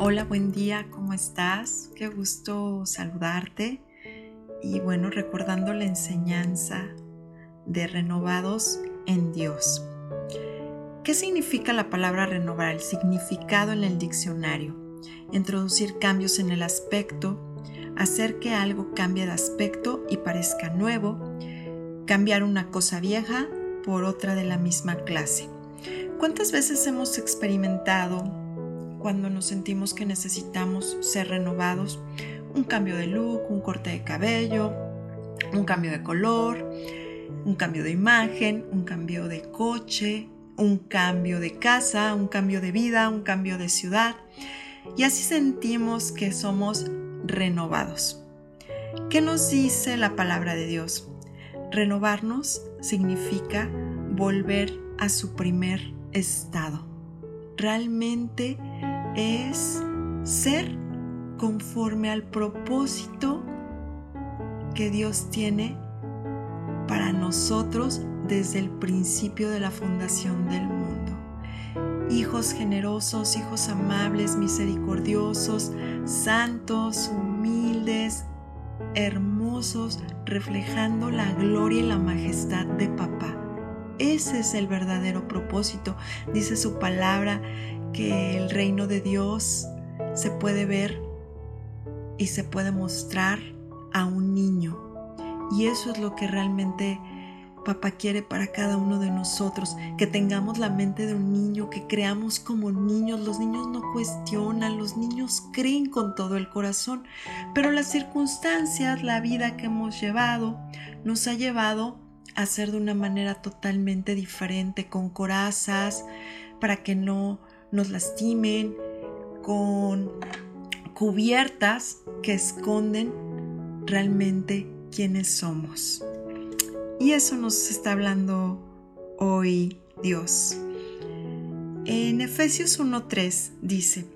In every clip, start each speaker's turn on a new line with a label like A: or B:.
A: Hola, buen día, ¿cómo estás? Qué gusto saludarte. Y bueno, recordando la enseñanza de renovados en Dios. ¿Qué significa la palabra renovar? El significado en el diccionario. Introducir cambios en el aspecto, hacer que algo cambie de aspecto y parezca nuevo, cambiar una cosa vieja por otra de la misma clase. ¿Cuántas veces hemos experimentado cuando nos sentimos que necesitamos ser renovados, un cambio de look, un corte de cabello, un cambio de color, un cambio de imagen, un cambio de coche, un cambio de casa, un cambio de vida, un cambio de ciudad. Y así sentimos que somos renovados. ¿Qué nos dice la palabra de Dios? Renovarnos significa volver a su primer estado. Realmente es ser conforme al propósito que Dios tiene para nosotros desde el principio de la fundación del mundo. Hijos generosos, hijos amables, misericordiosos, santos, humildes, hermosos, reflejando la gloria y la majestad de papá. Ese es el verdadero propósito. Dice su palabra que el reino de Dios se puede ver y se puede mostrar a un niño. Y eso es lo que realmente papá quiere para cada uno de nosotros, que tengamos la mente de un niño, que creamos como niños. Los niños no cuestionan, los niños creen con todo el corazón, pero las circunstancias, la vida que hemos llevado, nos ha llevado a ser de una manera totalmente diferente, con corazas, para que no nos lastimen, con cubiertas que esconden realmente quiénes somos. Y eso nos está hablando hoy Dios. En Efesios 1.3 dice,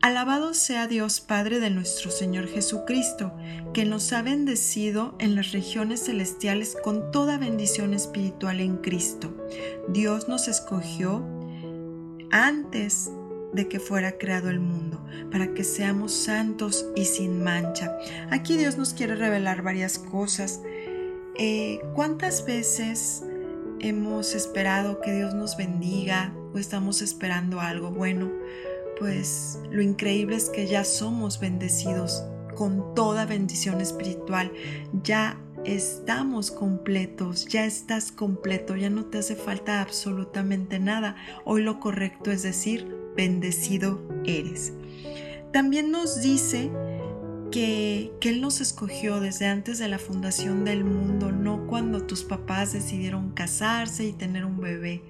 A: Alabado sea Dios Padre de nuestro Señor Jesucristo, que nos ha bendecido en las regiones celestiales con toda bendición espiritual en Cristo. Dios nos escogió antes de que fuera creado el mundo, para que seamos santos y sin mancha. Aquí Dios nos quiere revelar varias cosas. Eh, ¿Cuántas veces hemos esperado que Dios nos bendiga o estamos esperando algo bueno? Pues lo increíble es que ya somos bendecidos con toda bendición espiritual. Ya estamos completos, ya estás completo, ya no te hace falta absolutamente nada. Hoy lo correcto es decir, bendecido eres. También nos dice que, que, Él nos escogió desde antes de la fundación del mundo, no cuando tus papás decidieron casarse y tener un bebé.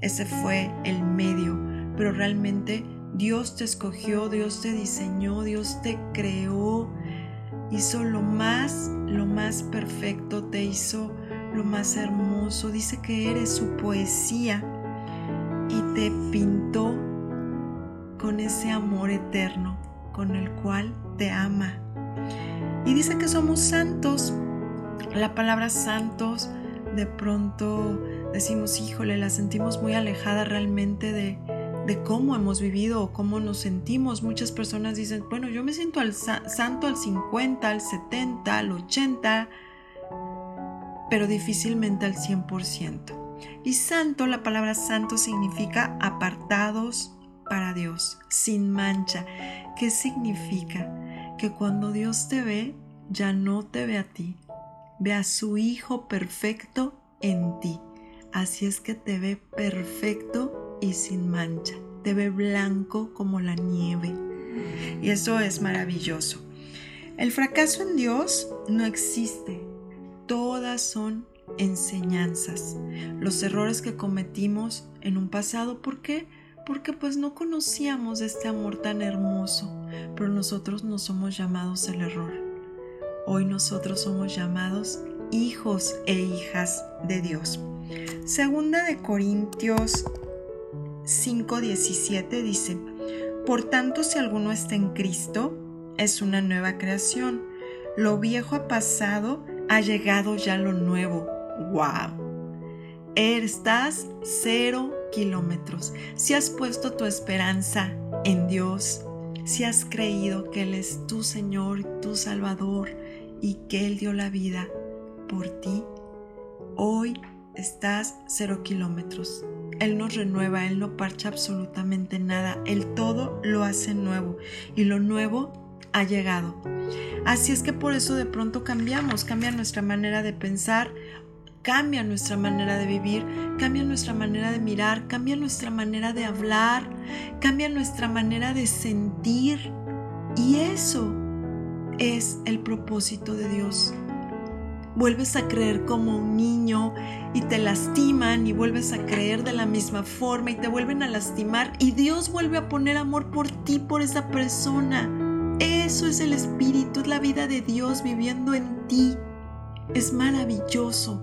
A: Ese fue el medio, pero realmente Dios te escogió, Dios te diseñó, Dios te creó hizo lo más, lo más perfecto, te hizo lo más hermoso, dice que eres su poesía y te pintó con ese amor eterno con el cual te ama. Y dice que somos santos. La palabra santos de pronto decimos, híjole, la sentimos muy alejada realmente de, de cómo hemos vivido o cómo nos sentimos. Muchas personas dicen, bueno, yo me siento al santo al 50, al 70, al 80, pero difícilmente al 100%. Y santo, la palabra santo significa apartados para Dios, sin mancha. ¿Qué significa? Que cuando Dios te ve, ya no te ve a ti, ve a su Hijo perfecto en ti. Así es que te ve perfecto y sin mancha. Te ve blanco como la nieve. Y eso es maravilloso. El fracaso en Dios no existe. Todas son enseñanzas. Los errores que cometimos en un pasado, ¿por qué? Porque pues no conocíamos este amor tan hermoso, pero nosotros no somos llamados el error. Hoy nosotros somos llamados hijos e hijas de Dios. Segunda de Corintios 5:17 dice, Por tanto, si alguno está en Cristo, es una nueva creación. Lo viejo ha pasado, ha llegado ya lo nuevo. ¡Wow! Estás cero kilómetros. Si has puesto tu esperanza en Dios, si has creído que Él es tu Señor, tu Salvador y que Él dio la vida por ti, hoy estás cero kilómetros. Él nos renueva, Él no parcha absolutamente nada, Él todo lo hace nuevo y lo nuevo ha llegado. Así es que por eso de pronto cambiamos, cambia nuestra manera de pensar, cambia nuestra manera de vivir, cambia nuestra manera de mirar, cambia nuestra manera de hablar, cambia nuestra manera de sentir. Y eso es el propósito de Dios. Vuelves a creer como un niño y te lastiman y vuelves a creer de la misma forma y te vuelven a lastimar y Dios vuelve a poner amor por ti, por esa persona. Eso es el Espíritu, es la vida de Dios viviendo en ti. Es maravilloso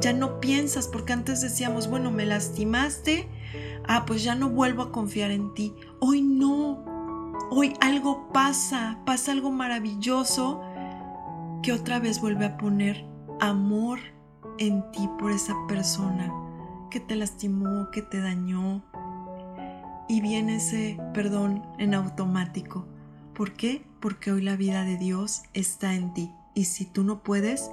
A: ya no piensas, porque antes decíamos, bueno, me lastimaste, ah, pues ya no vuelvo a confiar en ti. Hoy no, hoy algo pasa, pasa algo maravilloso que otra vez vuelve a poner amor en ti por esa persona que te lastimó, que te dañó. Y viene ese perdón en automático. ¿Por qué? Porque hoy la vida de Dios está en ti. Y si tú no puedes,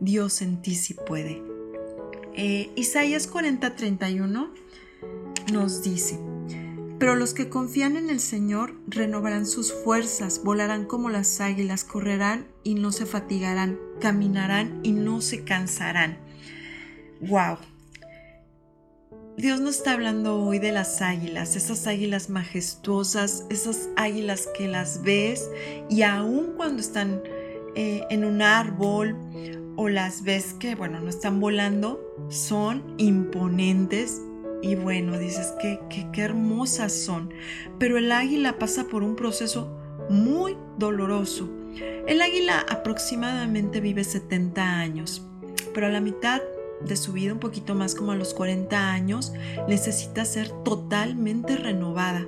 A: Dios en ti sí puede. Eh, Isaías 40:31 nos dice, pero los que confían en el Señor renovarán sus fuerzas, volarán como las águilas, correrán y no se fatigarán, caminarán y no se cansarán. ¡Wow! Dios nos está hablando hoy de las águilas, esas águilas majestuosas, esas águilas que las ves y aun cuando están eh, en un árbol o las ves que, bueno, no están volando, son imponentes y bueno, dices que qué hermosas son. Pero el águila pasa por un proceso muy doloroso. El águila aproximadamente vive 70 años, pero a la mitad de su vida, un poquito más como a los 40 años, necesita ser totalmente renovada.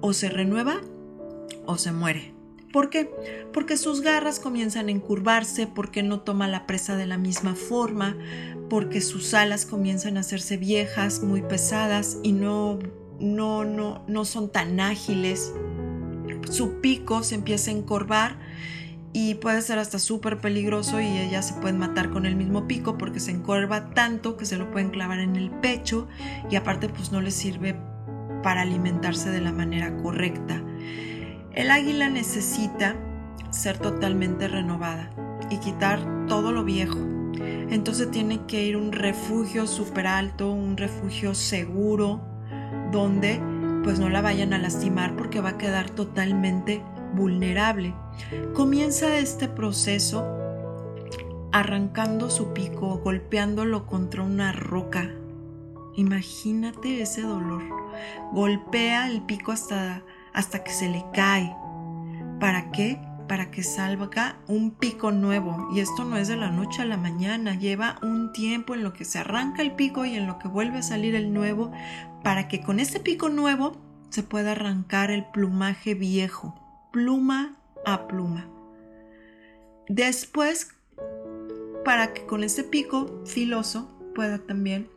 A: O se renueva o se muere. ¿Por qué? Porque sus garras comienzan a encurvarse, porque no toma la presa de la misma forma, porque sus alas comienzan a hacerse viejas, muy pesadas y no, no, no, no son tan ágiles. Su pico se empieza a encorvar y puede ser hasta súper peligroso y ellas se pueden matar con el mismo pico porque se encorva tanto que se lo pueden clavar en el pecho y aparte pues no les sirve para alimentarse de la manera correcta. El águila necesita ser totalmente renovada y quitar todo lo viejo. Entonces tiene que ir un refugio súper alto, un refugio seguro, donde pues no la vayan a lastimar porque va a quedar totalmente vulnerable. Comienza este proceso arrancando su pico, golpeándolo contra una roca. Imagínate ese dolor. Golpea el pico hasta hasta que se le cae. ¿Para qué? Para que salga un pico nuevo. Y esto no es de la noche a la mañana, lleva un tiempo en lo que se arranca el pico y en lo que vuelve a salir el nuevo, para que con este pico nuevo se pueda arrancar el plumaje viejo, pluma a pluma. Después, para que con ese pico filoso pueda también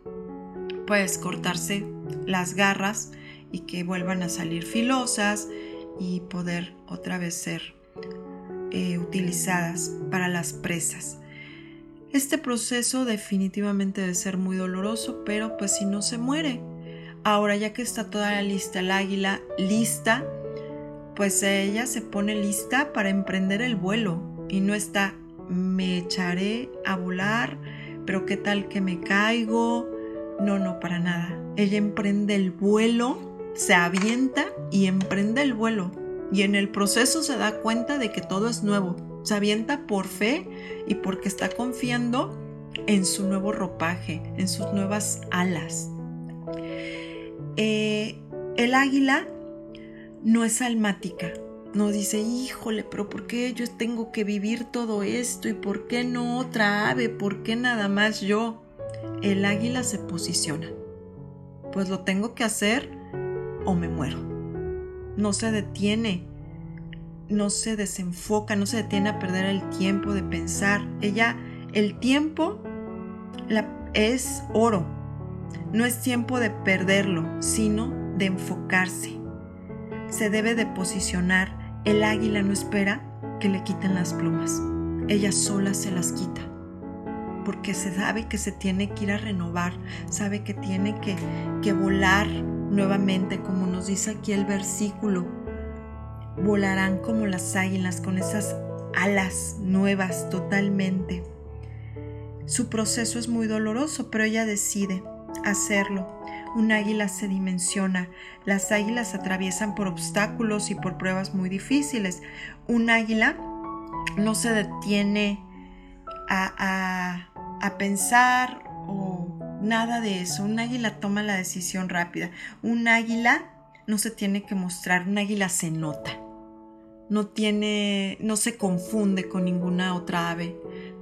A: puedes cortarse las garras y que vuelvan a salir filosas y poder otra vez ser eh, utilizadas para las presas. Este proceso definitivamente debe ser muy doloroso, pero pues si no se muere. Ahora ya que está toda lista, el águila lista, pues ella se pone lista para emprender el vuelo y no está me echaré a volar, pero qué tal que me caigo. No, no, para nada. Ella emprende el vuelo se avienta y emprende el vuelo y en el proceso se da cuenta de que todo es nuevo. Se avienta por fe y porque está confiando en su nuevo ropaje, en sus nuevas alas. Eh, el águila no es almática. No dice, híjole, pero ¿por qué yo tengo que vivir todo esto? ¿Y por qué no otra ave? ¿Por qué nada más yo? El águila se posiciona. Pues lo tengo que hacer o me muero. No se detiene, no se desenfoca, no se detiene a perder el tiempo de pensar. Ella, el tiempo es oro. No es tiempo de perderlo, sino de enfocarse. se debe de posicionar, el águila no espera que le quiten las plumas. Ella sola se las quita. Porque se sabe que se tiene que ir a renovar, sabe que tiene que, que volar nuevamente, como nos dice aquí el versículo. Volarán como las águilas con esas alas nuevas totalmente. Su proceso es muy doloroso, pero ella decide hacerlo. Un águila se dimensiona. Las águilas atraviesan por obstáculos y por pruebas muy difíciles. Un águila no se detiene a, a pensar o nada de eso. Un águila toma la decisión rápida. Un águila no se tiene que mostrar. Un águila se nota. No tiene, no se confunde con ninguna otra ave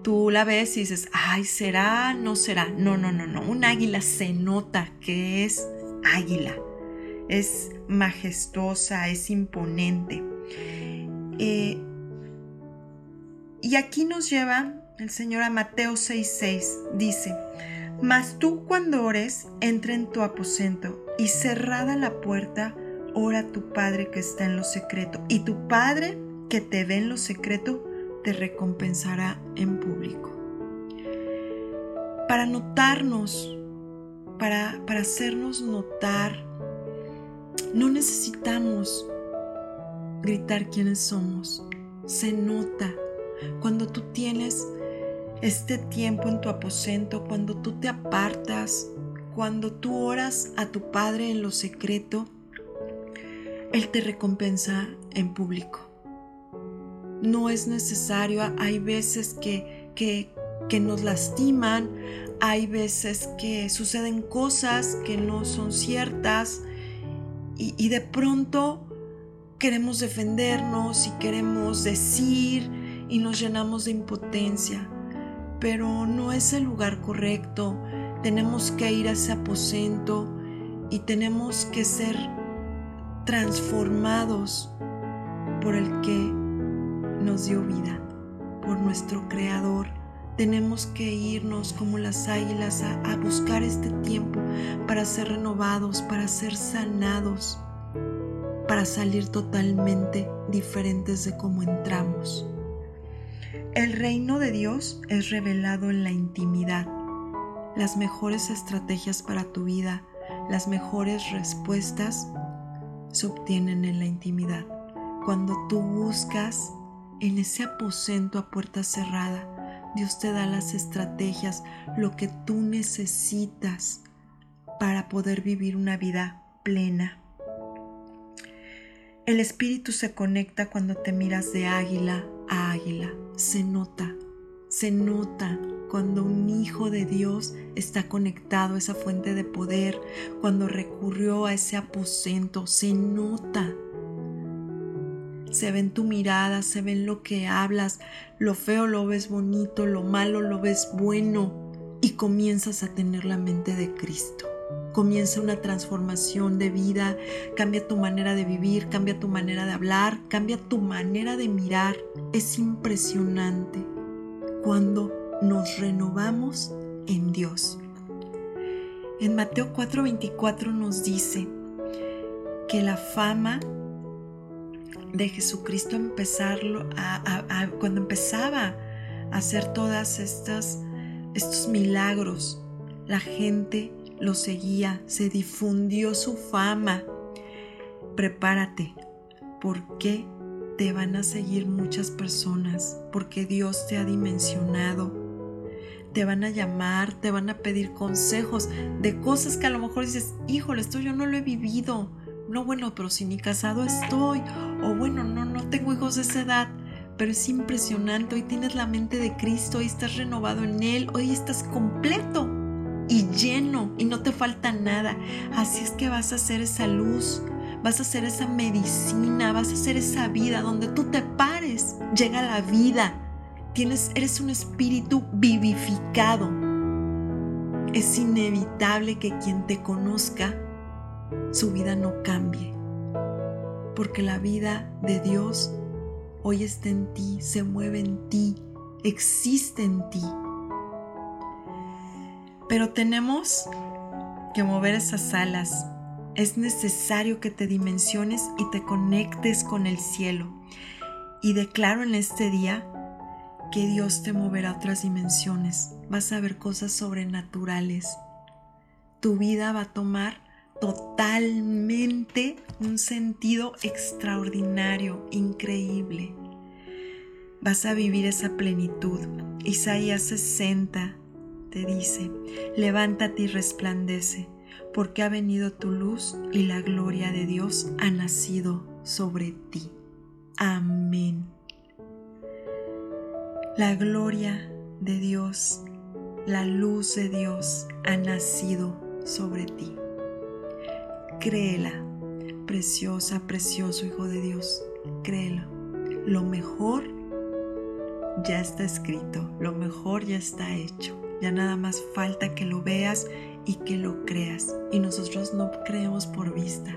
A: tú la ves y dices, ay, ¿será? No será. No, no, no, no. Un águila se nota que es águila. Es majestuosa, es imponente. Eh, y aquí nos lleva el Señor a Mateo 6:6. Dice, mas tú cuando ores, entra en tu aposento y cerrada la puerta, ora a tu Padre que está en lo secreto. Y tu Padre que te ve en lo secreto, te recompensará en público. Para notarnos, para, para hacernos notar, no necesitamos gritar quiénes somos. Se nota este tiempo en tu aposento, cuando tú te apartas, cuando tú oras a tu Padre en lo secreto, Él te recompensa en público no es necesario. Hay veces que, que, nos lastiman, hay veces que suceden cosas que no son ciertas y, y de pronto queremos defendernos y queremos decir y nos llenamos de impotencia. Pero no es el lugar correcto. Tenemos que ir a ese aposento y tenemos que ser transformados por el que nos dio vida, por nuestro Creador. Tenemos que irnos como las águilas a, buscar este tiempo para ser renovados, para ser sanados, para salir totalmente diferentes de cómo entramos. El reino de Dios es revelado en la intimidad. Las mejores estrategias para tu vida, las mejores respuestas se obtienen en la intimidad. Cuando tú buscas en ese aposento a puerta cerrada, Dios te da las estrategias, lo que tú necesitas para poder vivir una vida plena. El espíritu se conecta cuando te miras de águila águila. Se nota, se nota cuando un hijo de Dios está conectado a esa fuente de poder, cuando recurrió a ese aposento, se nota se ve en tu mirada, se ve en lo que hablas, lo feo lo ves bonito, lo malo lo ves bueno y comienzas a tener la mente de Cristo. Comienza una transformación de vida, cambia tu manera de vivir, cambia tu manera de hablar, cambia tu manera de mirar. Es impresionante cuando nos renovamos en Dios. En Mateo 4:24 nos dice que la fama de Jesucristo empezarlo a, cuando empezaba a hacer todas estas estos milagros, la gente lo seguía, se difundió su fama. Prepárate, porque te van a seguir muchas personas, porque Dios te ha dimensionado. Te van a llamar, te van a pedir consejos de cosas que a lo mejor dices, híjole, esto yo no lo he vivido no, bueno, pero si ni casado estoy, o bueno, no, no tengo hijos de esa edad, pero es impresionante, hoy tienes la mente de Cristo, hoy estás renovado en Él, hoy estás completo y lleno y no te falta nada. Así es que vas a hacer esa luz, vas a hacer esa medicina, vas a hacer esa vida donde tú te pares, llega la vida. Tienes, eres un espíritu vivificado. Es inevitable que quien te conozca su vida no cambie, porque la vida de Dios hoy está en ti, se mueve en ti, existe en ti. Pero tenemos que mover esas alas, Es necesario que te dimensiones y te conectes con el cielo. Y declaro en este día que Dios te moverá a otras dimensiones. Vas a ver cosas sobrenaturales. Tu vida va a tomar totalmente un sentido extraordinario, increíble. Vas a vivir esa plenitud. Isaías 60 dice, levántate y resplandece, porque ha venido tu luz y la gloria de Dios ha nacido sobre ti. Amén. La gloria de Dios, la luz de Dios ha nacido sobre ti. Créela, preciosa, precioso Hijo de Dios, créelo. Lo mejor ya está escrito, lo mejor ya está hecho. Ya nada más falta que lo veas y que lo creas. Y nosotros no creemos por vista,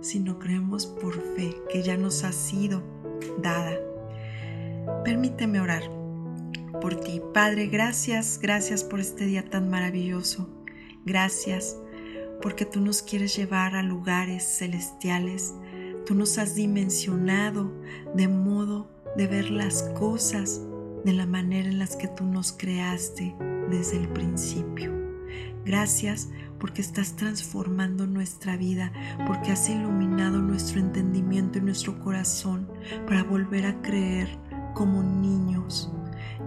A: sino creemos por fe, que ya nos ha sido dada. Permíteme orar por ti. Padre, gracias, gracias por este día tan maravilloso. Gracias porque tú nos quieres llevar a lugares celestiales. Tú nos has dimensionado de modo de ver las cosas de la manera en las que tú nos creaste desde el principio. Gracias porque estás transformando nuestra vida, porque has iluminado nuestro entendimiento y nuestro corazón para volver a creer como niños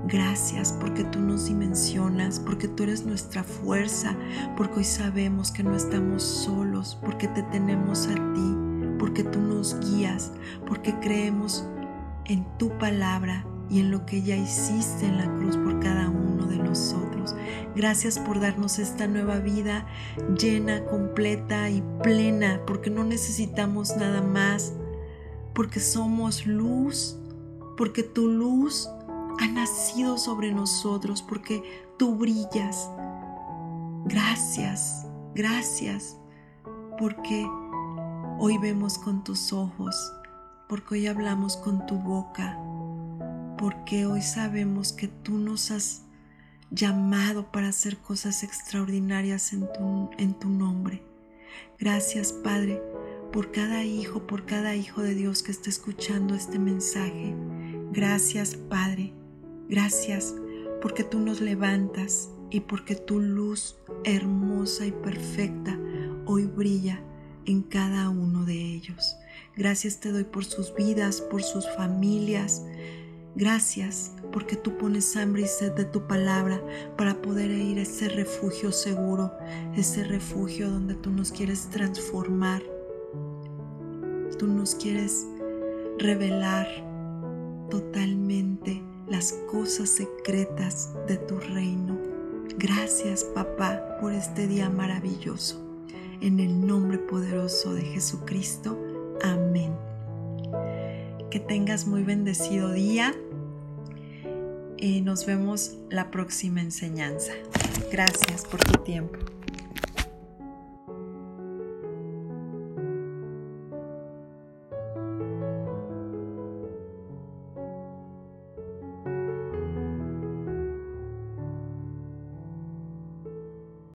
A: Gracias porque tú nos dimensionas, porque tú eres nuestra fuerza, porque hoy sabemos que no estamos solos, porque te tenemos a ti, porque tú nos guías, porque creemos en tu palabra y en lo que ya hiciste en la cruz por cada uno de nosotros. Gracias por darnos esta nueva vida llena, completa y plena, porque no necesitamos nada más, porque somos luz, porque tu luz ha nacido sobre nosotros porque tú brillas. Gracias, gracias, porque hoy vemos con tus ojos, porque hoy hablamos con tu boca, porque hoy sabemos que tú nos has llamado para hacer cosas extraordinarias en tu, en tu nombre. Gracias, Padre, por cada hijo, por cada hijo de Dios que está escuchando este mensaje. Gracias, Padre Gracias porque tú nos levantas y porque tu luz hermosa y perfecta hoy brilla en cada uno de ellos. Gracias te doy por sus vidas, por sus familias. Gracias porque tú pones hambre y sed de tu palabra para poder ir a ese refugio seguro, ese refugio donde tú nos quieres transformar. Tú nos quieres revelar totalmente las cosas secretas de tu reino. Gracias, papá, por este día maravilloso. En el nombre poderoso de Jesucristo. Amén. Que tengas muy bendecido día y nos vemos la próxima enseñanza. Gracias por tu tiempo.